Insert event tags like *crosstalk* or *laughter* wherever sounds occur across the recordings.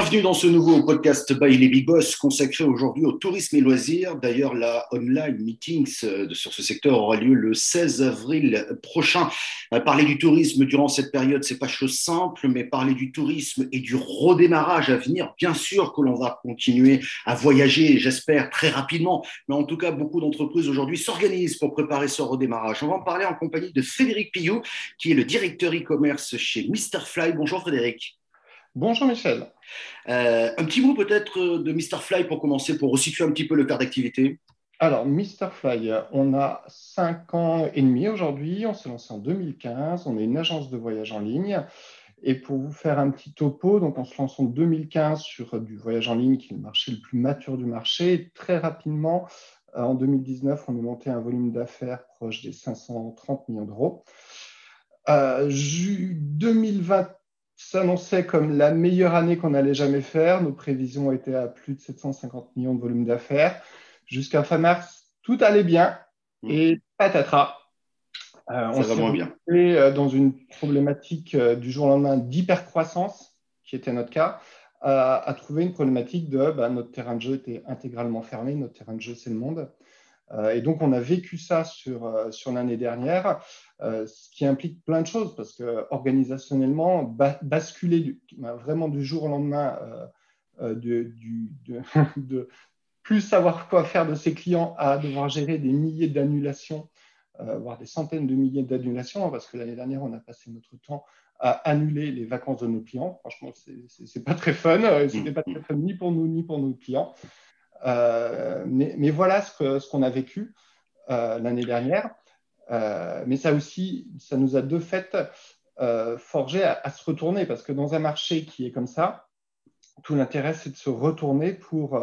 Bienvenue dans ce nouveau podcast by les Big Boss consacré aujourd'hui au tourisme et loisirs. D'ailleurs, la online meetings euh, sur ce secteur aura lieu le 16 avril prochain. Euh, parler du tourisme durant cette période, c'est pas chose simple, mais parler du tourisme et du redémarrage à venir, bien sûr que l'on va continuer à voyager, j'espère très rapidement. Mais en tout cas, beaucoup d'entreprises aujourd'hui s'organisent pour préparer ce redémarrage. On va en parler en compagnie de Frédéric Pillou, qui est le directeur e-commerce chez Mr Fly. Bonjour Frédéric. Bonjour Michel. Euh, un petit mot peut-être de Mr. Fly pour commencer, pour resituer un petit peu le cœur d'activité. Alors, Mr. Fly, on a 5 ans et demi aujourd'hui. On s'est lancé en 2015. On est une agence de voyage en ligne. Et pour vous faire un petit topo, donc on se lance en 2015 sur du voyage en ligne, qui est le marché le plus mature du marché. très rapidement, euh, en 2019, on est monté à un volume d'affaires proche des 530 millions d'euros. Euh, 2020 s'annonçait comme la meilleure année qu'on allait jamais faire. Nos prévisions étaient à plus de 750 millions de volume d'affaires. Jusqu'à fin mars, tout allait bien. Mmh. Et patatras. Euh, on s'est bien. Euh, dans une problématique euh, du jour au lendemain d'hypercroissance, qui était notre cas, à trouver une problématique de bah, notre terrain de jeu était intégralement fermé. Notre terrain de jeu, c'est le monde. Euh, et donc, on a vécu ça sur, euh, sur l'année dernière, euh, ce qui implique plein de choses, parce que organisationnellement, basculer vraiment du jour au lendemain de, *laughs* de, plus savoir quoi faire de ses clients à devoir gérer des milliers d'annulations, voire des centaines de milliers d'annulations, parce que l'année dernière, on a passé notre temps à annuler les vacances de nos clients. Franchement, c'est pas très fun. C'était pas très fun ni pour nous ni pour nos clients. Euh, mais, voilà ce qu'on a vécu euh, l'année dernière. Euh, mais ça aussi, ça nous a de fait forgé à, se retourner parce que dans un marché qui est comme ça, tout l'intérêt, c'est de se retourner pour,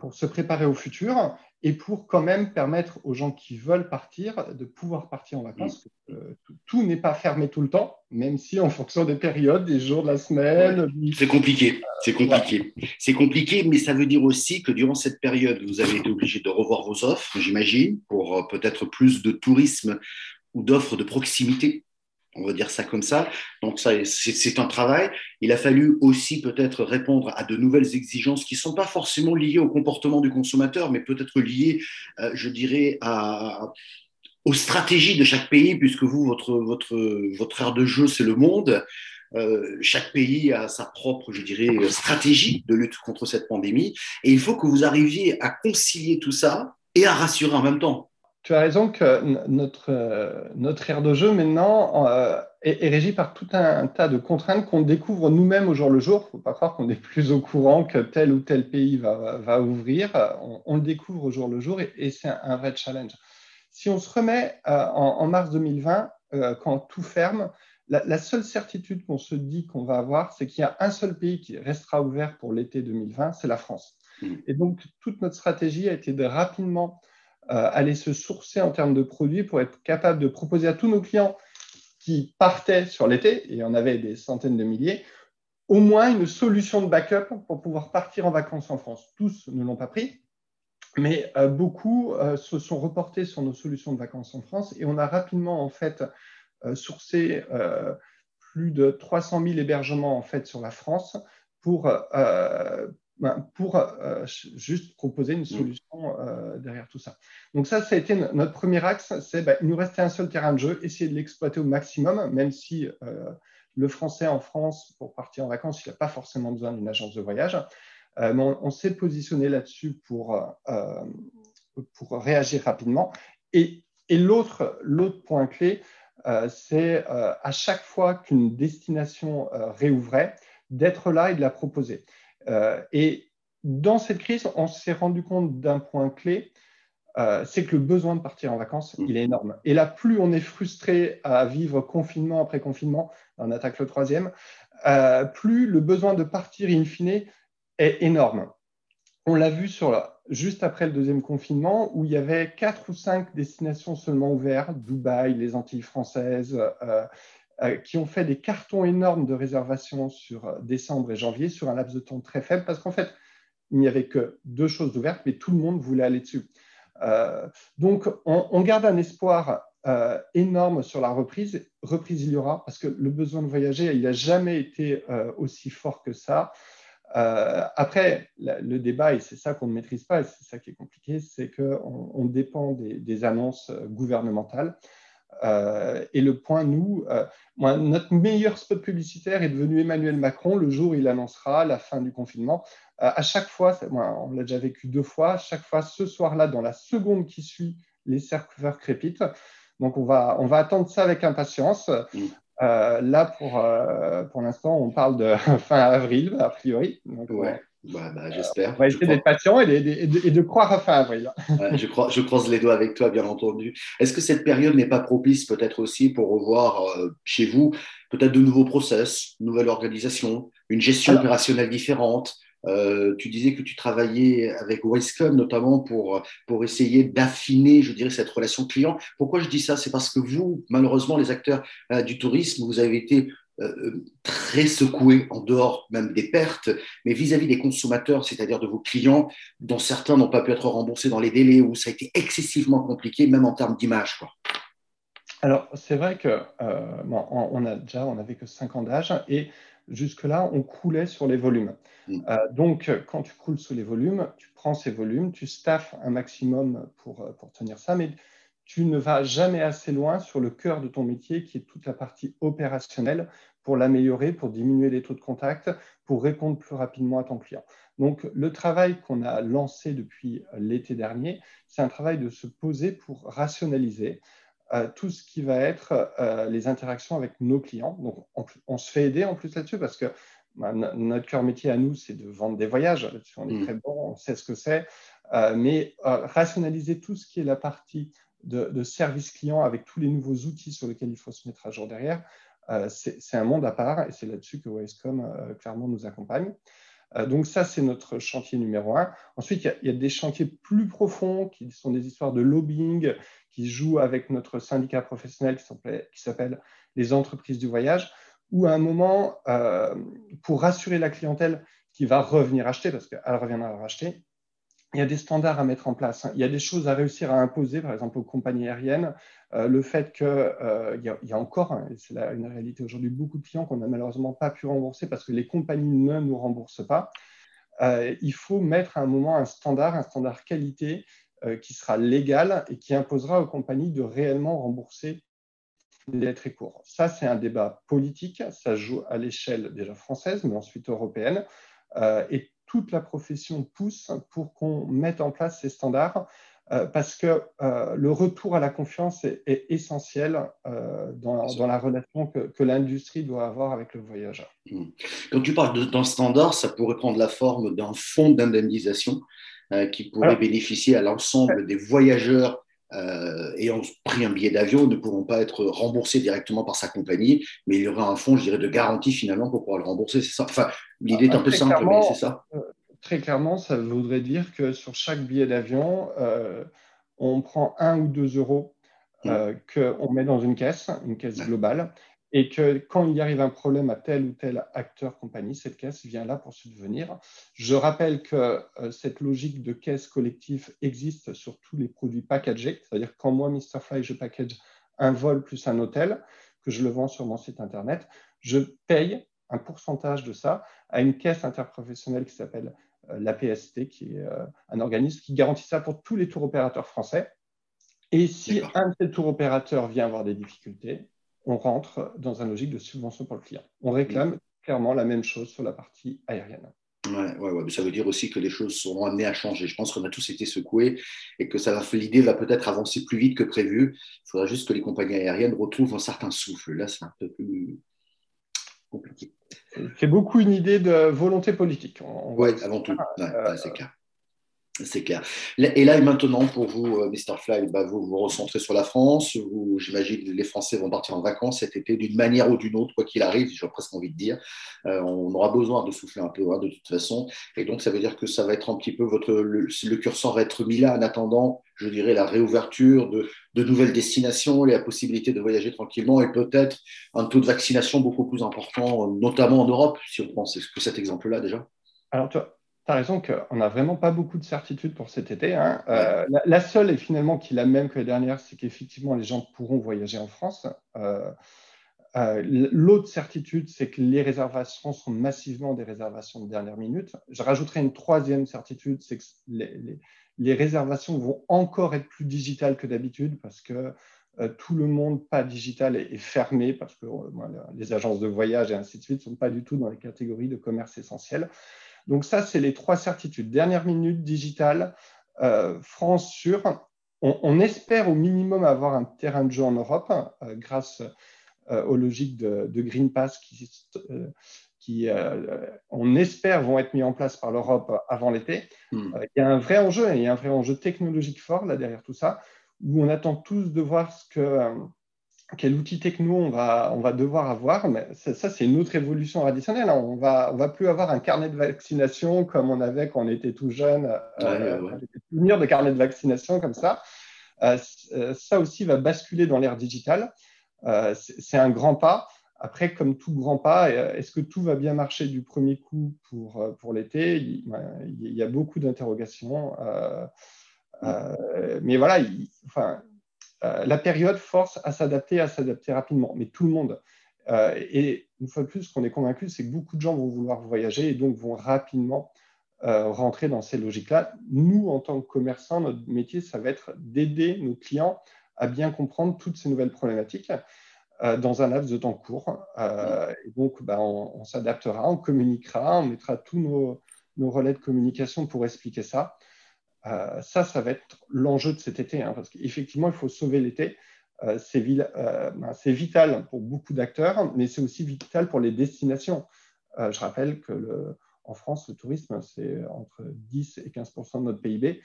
pour se préparer au futur et pour quand même permettre aux gens qui veulent partir de pouvoir partir en vacances. Euh, tout, n'est pas fermé tout le temps, même si en fonction des périodes, des jours de la semaine. C'est compliqué, c'est compliqué. C'est compliqué, mais ça veut dire aussi que durant cette période, vous avez été obligé de revoir vos offres, j'imagine, pour euh, peut-être plus de tourisme ou d'offres de proximité on va dire ça comme ça. Donc ça, c'est un travail. Il a fallu aussi peut-être répondre à de nouvelles exigences qui ne sont pas forcément liées au comportement du consommateur, mais peut-être liées, euh, je dirais, aux stratégies de chaque pays, puisque vous, votre, votre, votre de jeu, c'est le monde. Euh, chaque pays a sa propre, je dirais, stratégie de lutte contre cette pandémie. Et il faut que vous arriviez à concilier tout ça et à rassurer en même temps tu as raison que notre, euh, notre aire de jeu maintenant euh, est, régie par tout un, tas de contraintes qu'on découvre nous-mêmes au jour le jour. Il ne faut pas croire qu'on est plus au courant que tel ou tel pays va, va ouvrir. On, le découvre au jour le jour et, c'est un, vrai challenge. Si on se remet euh, en, mars 2020, quand tout ferme, la, seule certitude qu'on se dit qu'on va avoir, c'est qu'il y a un seul pays qui restera ouvert pour l'été 2020, c'est la France. Mmh. Et donc, toute notre stratégie a été de rapidement aller se sourcer en termes de produits pour être capable de proposer à tous nos clients qui partaient sur l'été, et on avait des centaines de milliers, au moins une solution de backup pour pouvoir partir en vacances en France. Tous ne l'ont pas pris, mais euh, beaucoup euh, se sont reportés sur nos solutions de vacances en France et on a rapidement en fait sourcé plus de 300 000 hébergements en fait sur la France pour ben, pour euh, juste proposer une mm. solution euh, derrière tout ça. Donc ça, ça a été notre premier axe, c'est ben, il nous restait un seul terrain de jeu, essayer de l'exploiter au maximum, même si euh, le français en France, pour partir en vacances, il n'a pas forcément besoin d'une agence de voyage. mais on, s'est positionné là-dessus pour, pour réagir rapidement. Et, et l'autre point clé, c'est à chaque fois qu'une destination réouvrait, d'être là et de la proposer. Euh, et dans cette crise, on s'est rendu compte d'un point clé, euh, c'est que le besoin de partir en vacances, mm. il est énorme. Et là, plus on est frustré à vivre confinement après confinement, on attaque le troisième, euh, plus le besoin de partir in fine est énorme. On l'a vu sur juste après le deuxième confinement, où il y avait quatre ou cinq destinations seulement ouvertes, Dubaï, les Antilles françaises, euh, qui ont fait des cartons énormes de réservations sur euh, décembre et janvier sur un laps de temps très faible parce qu'en fait, il n'y avait que deux choses ouvertes, mais tout le monde voulait aller dessus. Euh, donc, on, garde un espoir énorme sur la reprise. Reprise, il y aura, parce que le besoin de voyager, il n'a jamais été aussi fort que ça. après, le débat, et c'est ça qu'on ne maîtrise pas, et c'est ça qui est compliqué, c'est qu'on on dépend des, annonces gouvernementales. Et le point, nous, notre meilleur spot publicitaire est devenu Emmanuel Macron le jour où il annoncera la fin du confinement. à chaque fois, on l'a déjà vécu deux fois, à chaque fois, ce soir-là, dans la seconde qui suit, les serveurs crépitent. Donc, on va, on va attendre ça avec impatience. Mm. Euh, là, pour, euh, pour l'instant, on parle de *laughs* fin avril, a priori. ouais. Bah, bah, j'espère. on va essayer d'être patient et de, croire à fin avril. *laughs* je, crois, je croise les doigts avec toi, bien entendu. Est-ce que cette période n'est pas propice peut-être aussi pour revoir euh, chez vous peut-être de nouveaux process, une nouvelle organisation, une gestion opérationnelle différente? Euh, tu disais que tu travaillais avec Wisecom notamment pour, pour essayer d'affiner, je dirais, cette relation client. Pourquoi je dis ça? C'est parce que vous, malheureusement, les acteurs euh, du tourisme, vous avez été euh, très secoués en dehors même des pertes, mais vis-à-vis des consommateurs, c'est-à-dire de vos clients, dont certains n'ont pas pu être remboursés dans les délais, où ça a été excessivement compliqué, même en termes d'image. Alors, c'est vrai que on, a déjà, on n'avait que 5 ans d'âge et jusque-là, on coulait sur les volumes. Mm. Euh, donc, quand tu coules sur les volumes, tu prends ces volumes, tu staffes un maximum pour, euh, pour tenir ça, mais tu ne vas jamais assez loin sur le cœur de ton métier, qui est toute la partie opérationnelle, pour l'améliorer, pour diminuer les taux de contact, pour répondre plus rapidement à ton client. Donc, le travail qu'on a lancé depuis l'été dernier, c'est un travail de se poser pour rationaliser, euh, tout ce qui va être euh, les interactions avec nos clients. Donc, on, se fait aider en plus là-dessus parce que bah, notre cœur métier à nous, c'est de vendre des voyages. On est mm. très bon, on sait ce que c'est. Euh, mais rationaliser tout ce qui est la partie de, service client avec tous les nouveaux outils sur lesquels il faut se mettre à jour derrière, c'est un monde à part et c'est là-dessus que Wisecom clairement nous accompagne. donc ça, c'est notre chantier numéro un. Ensuite, il y, a, des chantiers plus profonds qui sont des histoires de lobbying, qui joue avec notre syndicat professionnel qui s'appelle les entreprises du voyage, où à un moment, euh, pour rassurer la clientèle qui va revenir acheter, parce qu'elle reviendra racheter, il y a des standards à mettre en place. Hein. Il y a des choses à réussir à imposer, par exemple aux compagnies aériennes. Euh, le fait qu'il euh, y, a encore, hein, c'est une réalité aujourd'hui, beaucoup de clients qu'on n'a malheureusement pas pu rembourser parce que les compagnies ne nous remboursent pas. il faut mettre à un moment un standard, un standard qualité euh, qui sera légal et qui imposera aux compagnies de réellement rembourser les très courts. Ça, c'est un débat politique, ça joue à l'échelle déjà française, mais ensuite européenne, euh, et toute la profession pousse pour qu'on mette en place ces standards euh, parce que le retour à la confiance est, essentiel dans, la relation que, que l'industrie doit avoir avec le voyageur. Mmh. Quand tu parles d'un standard, ça pourrait prendre la forme d'un fonds d'indemnisation euh, qui pourrait bénéficier à l'ensemble des voyageurs euh, ayant pris un billet d'avion ne pourront pas être remboursés directement par sa compagnie, mais il y aura un fonds, je dirais, de garantie finalement pour pouvoir le rembourser. C'est ça? Enfin, l'idée est un peu simple, mais c'est ça? Euh, très clairement, ça voudrait dire que sur chaque billet d'avion, on prend un ou deux euros mmh. qu'on met dans une caisse, une caisse globale, et que quand il y arrive un problème à tel ou tel acteur compagnie, cette caisse vient là pour subvenir. Je rappelle que euh, cette logique de caisse collective existe sur tous les produits packagés, c'est-à-dire quand moi, Mr. Fly, je package un vol plus un hôtel, que je le vends sur mon site internet, je paye un pourcentage de ça à une caisse interprofessionnelle qui s'appelle euh, l'APST, qui est euh, un organisme qui garantit ça pour tous les tours opérateurs français. Et si un de ces tours opérateurs vient avoir des difficultés, on rentre dans une logique de subvention pour le client. On réclame clairement la même chose sur la partie aérienne. Ouais, ouais, mais ça veut dire aussi que les choses seront amenées à changer. Je pense qu'on a tous été secoués et que l'idée va peut-être avancer plus vite que prévu. Il faudra juste que les compagnies aériennes retrouvent un certain souffle. Là, c'est un peu plus compliqué. C'est beaucoup une idée de volonté politique. Oui, avant tout. Euh, c'est clair. C'est clair. Et là et maintenant, pour vous, euh, Mr. Fly, bah, vous vous recentrez sur la France. J'imagine que les Français vont partir en vacances cet été d'une manière ou d'une autre, quoi qu'il arrive, j'ai presque envie de dire. Euh, on aura besoin de souffler un peu hein, de toute façon. Et donc, ça veut dire que ça va être un petit peu votre. Le, le curseur va être mis là en attendant, je dirais, la réouverture de, nouvelles destinations la possibilité de voyager tranquillement et peut-être un taux de vaccination beaucoup plus important, notamment en Europe, si on que cet exemple-là déjà? Alors, toi, tu as raison qu'on n'a vraiment pas beaucoup de certitudes pour cet été. Hein. Euh, la, seule, et finalement qui est la même que la dernière, c'est qu'effectivement, les gens pourront voyager en France. Euh, euh, l'autre certitude, c'est que les réservations sont massivement des réservations de dernière minute. Je rajouterai une troisième certitude, c'est que les, réservations vont encore être plus digitales que d'habitude parce que tout le monde pas digital est, fermé parce que les agences de voyage et ainsi de suite ne sont pas du tout dans les catégories de commerce essentiel. Donc ça, c'est les trois certitudes. Dernière minute, digitale, euh, France sûr. On, espère au minimum avoir un terrain de jeu en Europe euh, grâce euh, aux logiques de, Green Pass qui, on espère, vont être mis en place par l'Europe avant l'été. Hmm. il y a un vrai enjeu, il y a un vrai enjeu technologique fort là derrière tout ça, où on attend tous de voir ce que quel outil techno on va, on va devoir avoir, mais ça, c'est une autre évolution additionnelle. Hein. On va, on va plus avoir un carnet de vaccination comme on avait quand on était tout jeune, euh, ouais, de carnet de vaccination comme ça. Euh, euh, ça aussi va basculer dans l'ère digitale. Euh, c'est un grand pas. Après, comme tout grand pas, est-ce que tout va bien marcher du premier coup pour, pour l'été? Il, il, y a beaucoup d'interrogations. mais voilà, il, enfin, euh, la période force à s'adapter, à s'adapter rapidement, mais tout le monde. Euh, et une fois de plus, ce qu'on est convaincu, c'est que beaucoup de gens vont vouloir voyager et donc vont rapidement euh, rentrer dans ces logiques-là. Nous, en tant que commerçants, notre métier, ça va être d'aider nos clients à bien comprendre toutes ces nouvelles problématiques dans un laps de temps court. et donc, bah, on, s'adaptera, on communiquera, on mettra tous nos relais de communication pour expliquer ça. Euh, ça, ça va être l'enjeu de cet été, hein, parce qu'effectivement, il faut sauver l'été. Euh, euh, ben, c'est vital pour beaucoup d'acteurs, mais c'est aussi vital pour les destinations. je rappelle que en France, le tourisme, c'est entre 10 et 15% de notre PIB.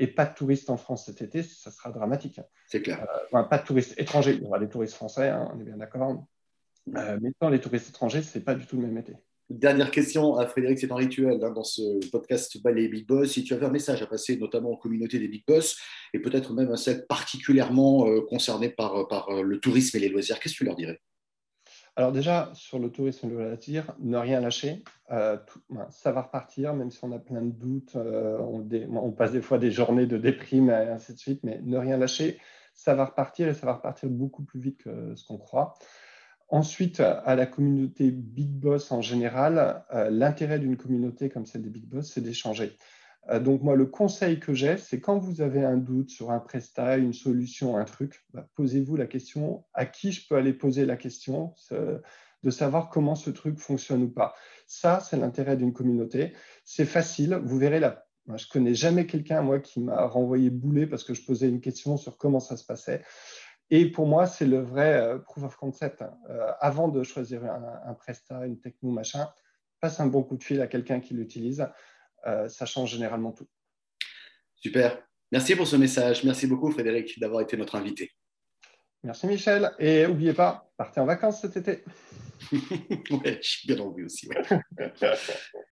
et pas de touristes en France cet été, ça sera dramatique. C'est clair. pas de touristes étrangers. Il y aura des touristes français, hein, on est bien d'accord. mais dans les touristes étrangers, ce n'est pas du tout le même été. Dernière question à Frédéric, c'est un rituel hein, dans ce podcast Ballet Big Boss. Si tu avais un message à passer, notamment aux communautés des Big Boss, et peut-être même à celles particulièrement euh, concernées par, par euh, le tourisme et les loisirs, qu'est-ce que tu leur dirais? Alors déjà, sur le tourisme et le loisir, ne rien lâcher. Euh, ça va repartir, même si on a plein de doutes, on, on, passe des fois des journées de déprime et ainsi de suite, mais ne rien lâcher, ça va repartir et ça va repartir beaucoup plus vite que ce qu'on croit. Ensuite, à la communauté Big Boss en général, euh, l'intérêt d'une communauté comme celle des Big Boss, c'est d'échanger. Euh, donc moi, le conseil que j'ai, c'est quand vous avez un doute sur un prestat, une solution, un truc, bah, posez-vous la question à qui je peux aller poser la question de savoir comment ce truc fonctionne ou pas. Ça, c'est l'intérêt d'une communauté. C'est facile. Vous verrez là. Je connais jamais quelqu'un, moi, qui m'a renvoyé boulet parce que je posais une question sur comment ça se passait. Et pour moi, c'est le vrai euh, proof of concept. Euh, avant de choisir un, un, Presta, une techno, machin, passe un bon coup de fil à quelqu'un qui l'utilise. Euh, ça change généralement tout. Super. Merci pour ce message. Merci beaucoup, Frédéric, d'avoir été notre invité. Merci, Michel. Et n'oubliez pas, partez en vacances cet été. *laughs* ouais, suis bien envie aussi. *laughs*